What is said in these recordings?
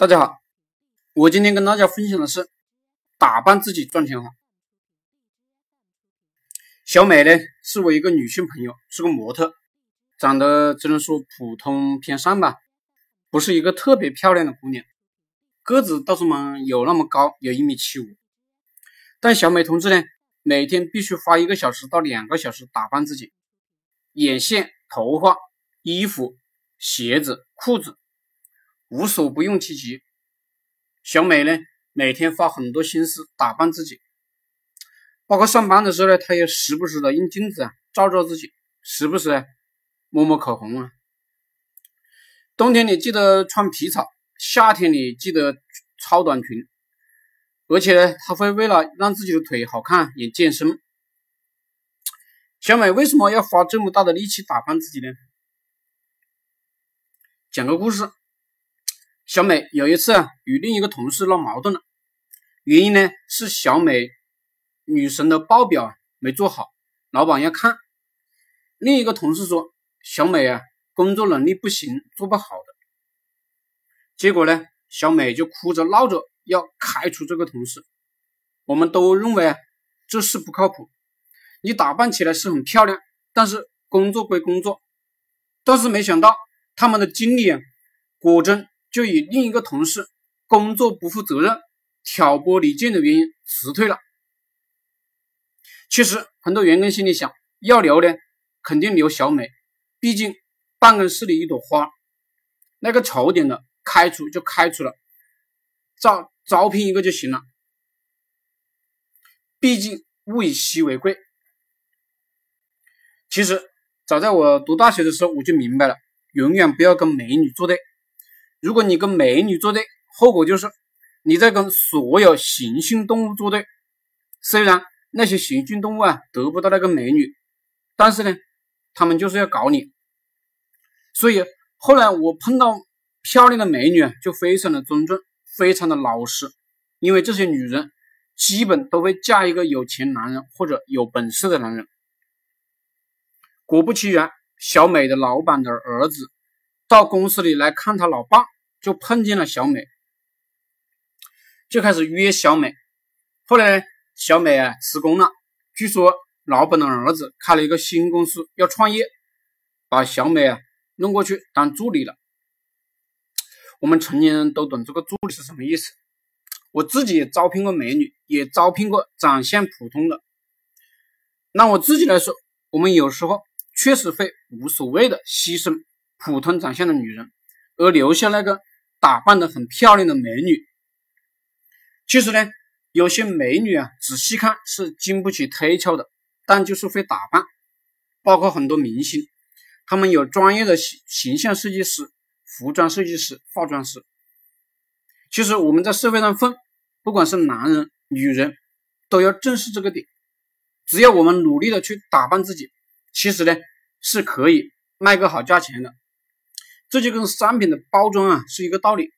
大家好，我今天跟大家分享的是打扮自己赚钱法。小美呢，是我一个女性朋友，是个模特，长得只能说普通偏上吧，不是一个特别漂亮的姑娘，个子倒是嘛有那么高，有一米七五。但小美同志呢，每天必须花一个小时到两个小时打扮自己，眼线、头发、衣服、鞋子、裤子。无所不用其极，小美呢，每天花很多心思打扮自己，包括上班的时候呢，她也时不时的用镜子啊照照自己，时不时抹抹口红啊。冬天你记得穿皮草，夏天你记得超短裙，而且呢，她会为了让自己的腿好看也健身。小美为什么要花这么大的力气打扮自己呢？讲个故事。小美有一次啊，与另一个同事闹矛盾了，原因呢是小美女神的报表没做好，老板要看。另一个同事说小美啊工作能力不行，做不好的。结果呢，小美就哭着闹着要开除这个同事。我们都认为啊这事不靠谱，你打扮起来是很漂亮，但是工作归工作。但是没想到他们的经理啊果真。就以另一个同事工作不负责任、挑拨离间的原因辞退了。其实很多员工心里想，要留呢，肯定留小美，毕竟办公室里一朵花，那个丑点的开除就开除了，招招聘一个就行了。毕竟物以稀为贵。其实早在我读大学的时候，我就明白了，永远不要跟美女作对。如果你跟美女作对，后果就是你在跟所有行性动物作对。虽然那些行性动物啊得不到那个美女，但是呢，他们就是要搞你。所以后来我碰到漂亮的美女啊，就非常的尊重，非常的老实，因为这些女人基本都会嫁一个有钱男人或者有本事的男人。果不其然，小美的老板的儿子。到公司里来看他老爸，就碰见了小美，就开始约小美。后来小美啊辞工了，据说老板的儿子开了一个新公司要创业，把小美啊弄过去当助理了。我们成年人都懂这个助理是什么意思。我自己也招聘过美女，也招聘过长相普通的。那我自己来说，我们有时候确实会无所谓的牺牲。普通长相的女人，而留下那个打扮的很漂亮的美女。其实呢，有些美女啊，仔细看是经不起推敲的，但就是会打扮。包括很多明星，他们有专业的形形象设计师、服装设计师、化妆师。其实我们在社会上混，不管是男人、女人，都要正视这个点。只要我们努力的去打扮自己，其实呢是可以卖个好价钱的。这就跟商品的包装啊是一个道理，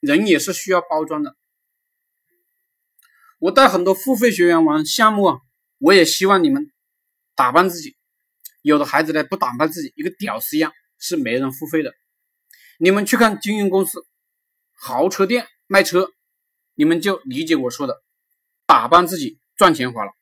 人也是需要包装的。我带很多付费学员玩项目啊，我也希望你们打扮自己。有的孩子呢不打扮自己，一个屌丝一样，是没人付费的。你们去看经营公司、豪车店卖车，你们就理解我说的，打扮自己赚钱花了。